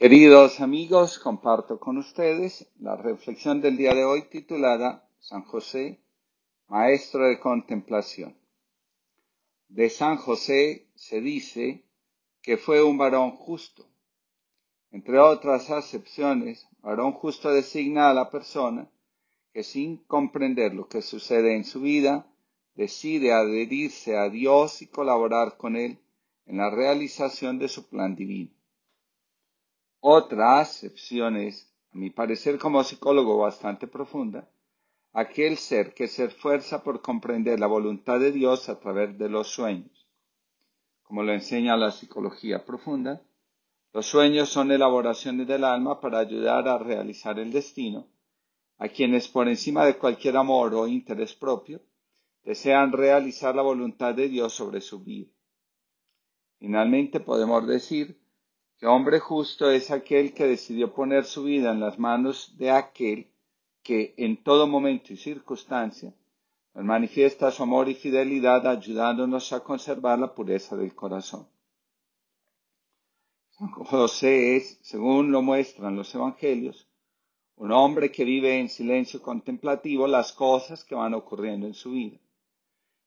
Queridos amigos, comparto con ustedes la reflexión del día de hoy titulada San José, Maestro de Contemplación. De San José se dice que fue un varón justo. Entre otras acepciones, varón justo designa a la persona que sin comprender lo que sucede en su vida, decide adherirse a Dios y colaborar con Él en la realización de su plan divino. Otra acepción es, a mi parecer como psicólogo bastante profunda, aquel ser que se esfuerza por comprender la voluntad de Dios a través de los sueños. Como lo enseña la psicología profunda, los sueños son elaboraciones del alma para ayudar a realizar el destino a quienes por encima de cualquier amor o interés propio desean realizar la voluntad de Dios sobre su vida. Finalmente podemos decir que hombre justo es aquel que decidió poner su vida en las manos de aquel que en todo momento y circunstancia nos manifiesta su amor y fidelidad ayudándonos a conservar la pureza del corazón. San José es, según lo muestran los evangelios, un hombre que vive en silencio contemplativo las cosas que van ocurriendo en su vida.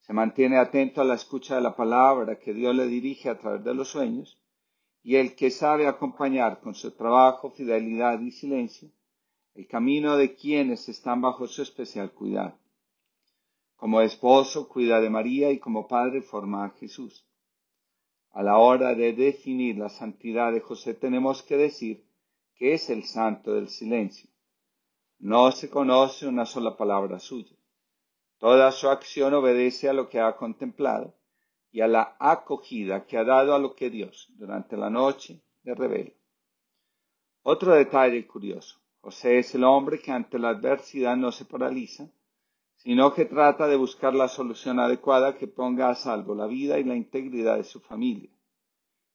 Se mantiene atento a la escucha de la palabra que Dios le dirige a través de los sueños y el que sabe acompañar con su trabajo, fidelidad y silencio el camino de quienes están bajo su especial cuidado. Como esposo cuida de María y como padre forma a Jesús. A la hora de definir la santidad de José tenemos que decir que es el santo del silencio. No se conoce una sola palabra suya. Toda su acción obedece a lo que ha contemplado y a la acogida que ha dado a lo que Dios durante la noche le revela. Otro detalle curioso. José es el hombre que ante la adversidad no se paraliza, sino que trata de buscar la solución adecuada que ponga a salvo la vida y la integridad de su familia.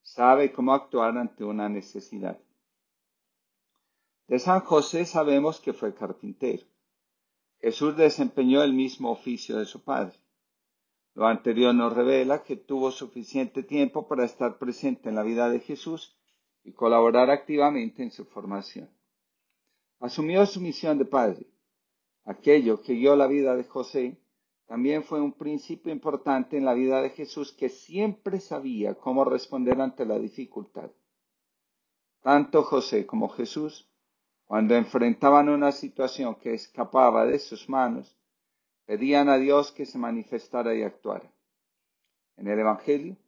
Sabe cómo actuar ante una necesidad. De San José sabemos que fue carpintero. Jesús desempeñó el mismo oficio de su padre. Lo anterior nos revela que tuvo suficiente tiempo para estar presente en la vida de Jesús y colaborar activamente en su formación. Asumió su misión de padre. Aquello que guió la vida de José también fue un principio importante en la vida de Jesús que siempre sabía cómo responder ante la dificultad. Tanto José como Jesús, cuando enfrentaban una situación que escapaba de sus manos, pedían a Dios que se manifestara y actuara. En el Evangelio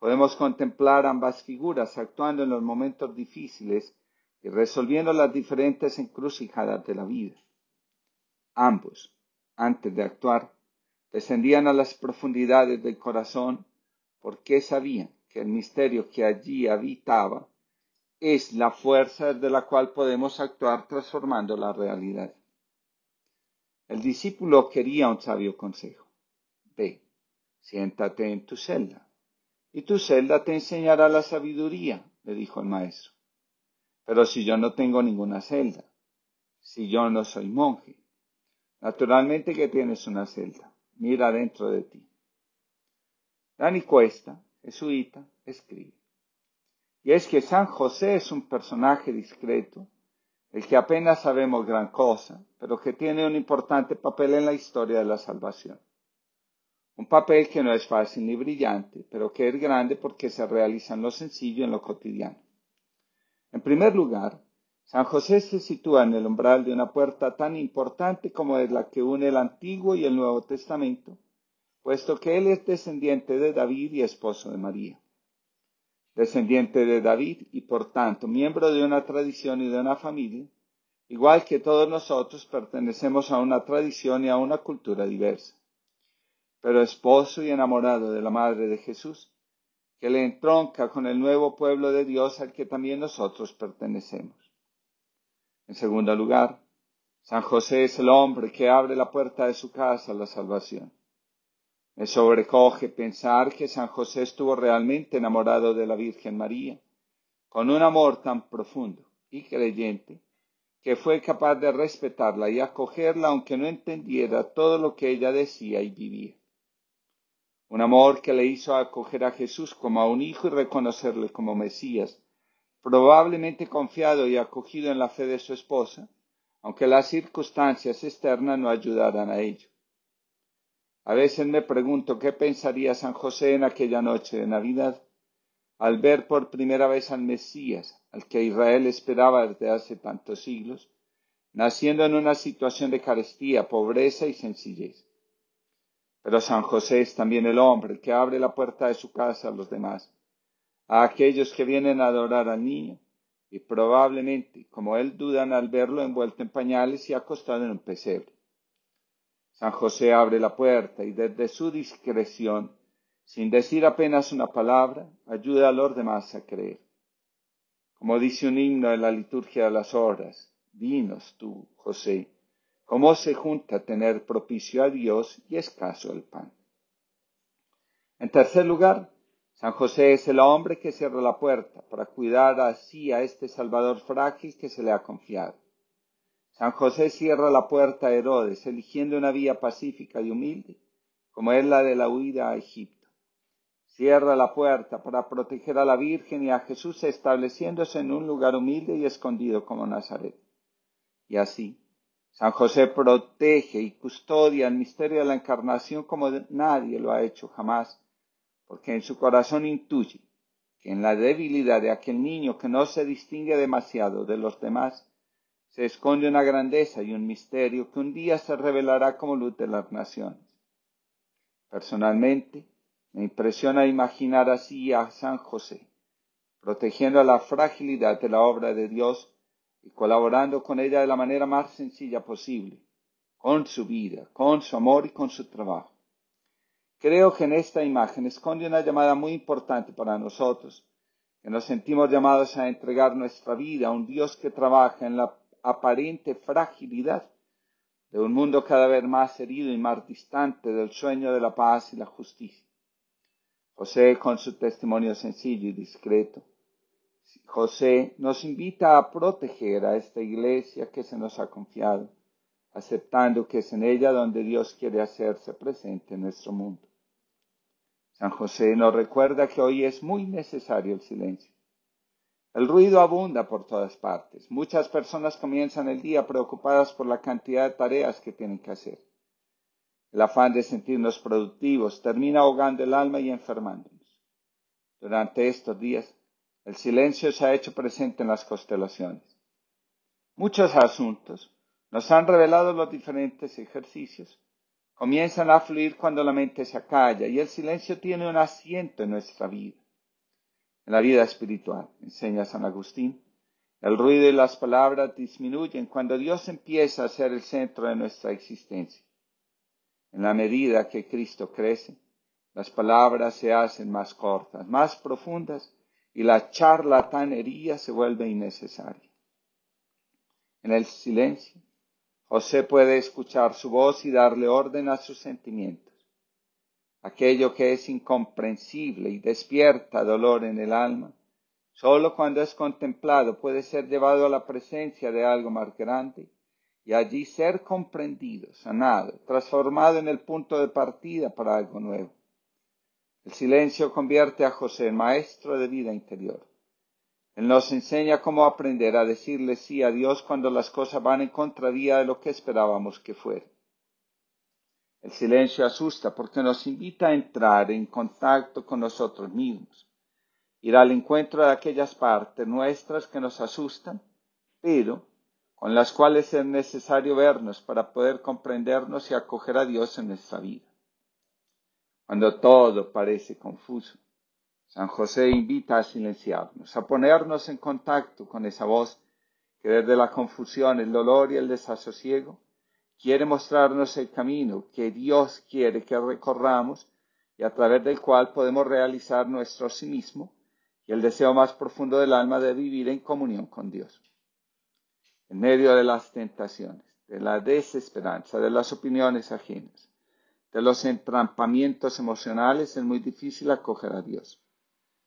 podemos contemplar ambas figuras actuando en los momentos difíciles y resolviendo las diferentes encrucijadas de la vida. Ambos, antes de actuar, descendían a las profundidades del corazón porque sabían que el misterio que allí habitaba es la fuerza de la cual podemos actuar transformando la realidad. El discípulo quería un sabio consejo. Ve, siéntate en tu celda, y tu celda te enseñará la sabiduría, le dijo el maestro. Pero si yo no tengo ninguna celda, si yo no soy monje, naturalmente que tienes una celda, mira dentro de ti. Dani Cuesta, jesuita, escribe. Y es que San José es un personaje discreto, el que apenas sabemos gran cosa, pero que tiene un importante papel en la historia de la salvación. Un papel que no es fácil ni brillante, pero que es grande porque se realiza en lo sencillo, en lo cotidiano. En primer lugar, San José se sitúa en el umbral de una puerta tan importante como es la que une el Antiguo y el Nuevo Testamento, puesto que él es descendiente de David y esposo de María descendiente de David y por tanto miembro de una tradición y de una familia, igual que todos nosotros pertenecemos a una tradición y a una cultura diversa, pero esposo y enamorado de la Madre de Jesús, que le entronca con el nuevo pueblo de Dios al que también nosotros pertenecemos. En segundo lugar, San José es el hombre que abre la puerta de su casa a la salvación. Me sobrecoge pensar que San José estuvo realmente enamorado de la Virgen María, con un amor tan profundo y creyente, que fue capaz de respetarla y acogerla aunque no entendiera todo lo que ella decía y vivía. Un amor que le hizo acoger a Jesús como a un hijo y reconocerle como Mesías, probablemente confiado y acogido en la fe de su esposa, aunque las circunstancias externas no ayudaran a ello. A veces me pregunto qué pensaría San José en aquella noche de Navidad al ver por primera vez al Mesías, al que Israel esperaba desde hace tantos siglos, naciendo en una situación de carestía, pobreza y sencillez. Pero San José es también el hombre que abre la puerta de su casa a los demás, a aquellos que vienen a adorar al niño, y probablemente, como él, dudan al verlo envuelto en pañales y acostado en un pesebre. San José abre la puerta y desde su discreción, sin decir apenas una palabra, ayuda a los demás a creer. Como dice un himno en la liturgia de las horas, dinos tú, José, cómo se junta tener propicio a Dios y escaso el pan. En tercer lugar, San José es el hombre que cierra la puerta para cuidar así a este Salvador frágil que se le ha confiado. San José cierra la puerta a Herodes, eligiendo una vía pacífica y humilde, como es la de la huida a Egipto. Cierra la puerta para proteger a la Virgen y a Jesús estableciéndose en un lugar humilde y escondido como Nazaret. Y así, San José protege y custodia el misterio de la encarnación como nadie lo ha hecho jamás porque en su corazón intuye que en la debilidad de aquel niño que no se distingue demasiado de los demás, se esconde una grandeza y un misterio que un día se revelará como luz de las naciones. Personalmente, me impresiona imaginar así a San José, protegiendo la fragilidad de la obra de Dios y colaborando con ella de la manera más sencilla posible, con su vida, con su amor y con su trabajo. Creo que en esta imagen esconde una llamada muy importante para nosotros, que nos sentimos llamados a entregar nuestra vida a un Dios que trabaja en la aparente fragilidad de un mundo cada vez más herido y más distante del sueño de la paz y la justicia. José, con su testimonio sencillo y discreto, José nos invita a proteger a esta iglesia que se nos ha confiado, aceptando que es en ella donde Dios quiere hacerse presente en nuestro mundo. San José nos recuerda que hoy es muy necesario el silencio. El ruido abunda por todas partes. Muchas personas comienzan el día preocupadas por la cantidad de tareas que tienen que hacer. El afán de sentirnos productivos termina ahogando el alma y enfermándonos. Durante estos días, el silencio se ha hecho presente en las constelaciones. Muchos asuntos nos han revelado los diferentes ejercicios comienzan a fluir cuando la mente se acalla y el silencio tiene un asiento en nuestra vida. En la vida espiritual, enseña San Agustín, el ruido y las palabras disminuyen cuando Dios empieza a ser el centro de nuestra existencia. En la medida que Cristo crece, las palabras se hacen más cortas, más profundas y la charlatanería se vuelve innecesaria. En el silencio, José puede escuchar su voz y darle orden a sus sentimientos. Aquello que es incomprensible y despierta dolor en el alma, solo cuando es contemplado puede ser llevado a la presencia de algo más grande y allí ser comprendido, sanado, transformado en el punto de partida para algo nuevo. El silencio convierte a José en maestro de vida interior. Él nos enseña cómo aprender a decirle sí a Dios cuando las cosas van en contravía de lo que esperábamos que fuera. El silencio asusta porque nos invita a entrar en contacto con nosotros mismos, ir al encuentro de aquellas partes nuestras que nos asustan, pero con las cuales es necesario vernos para poder comprendernos y acoger a Dios en nuestra vida. Cuando todo parece confuso, San José invita a silenciarnos, a ponernos en contacto con esa voz que desde la confusión, el dolor y el desasosiego quiere mostrarnos el camino que Dios quiere que recorramos y a través del cual podemos realizar nuestro sí mismo y el deseo más profundo del alma de vivir en comunión con Dios. En medio de las tentaciones, de la desesperanza, de las opiniones ajenas, de los entrampamientos emocionales, es muy difícil acoger a Dios.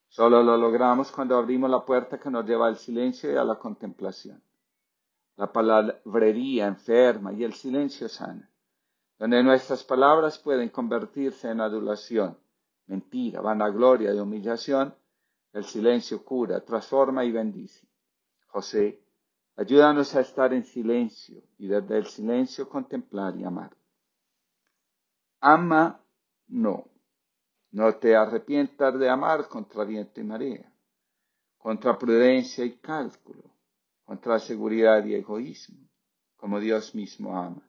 Solo lo logramos cuando abrimos la puerta que nos lleva al silencio y a la contemplación. La palabrería enferma y el silencio sana, donde nuestras palabras pueden convertirse en adulación, mentira, vanagloria y humillación, El silencio cura, transforma y bendice. José, ayúdanos a estar en silencio y desde el silencio contemplar y amar. Ama, no. No te arrepientas de amar contra viento y marea, contra prudencia y cálculo, contra seguridad y egoísmo, como Dios mismo ama.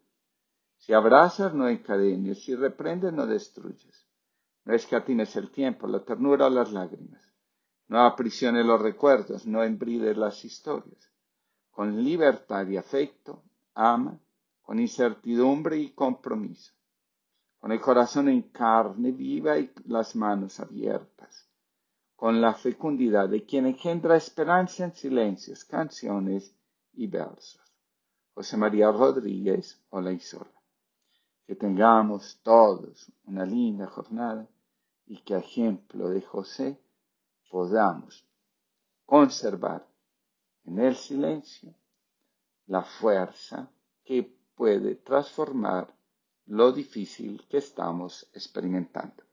Si abrazas, no encadenes, si reprendes, no destruyes. No escatines el tiempo, la ternura las lágrimas. No aprisiones los recuerdos, no embrides las historias. Con libertad y afecto, ama, con incertidumbre y compromiso con el corazón en carne viva y las manos abiertas, con la fecundidad de quien engendra esperanza en silencios, canciones y versos. José María Rodríguez Olaizola. Que tengamos todos una linda jornada y que a ejemplo de José podamos conservar en el silencio la fuerza que puede transformar lo difícil que estamos experimentando.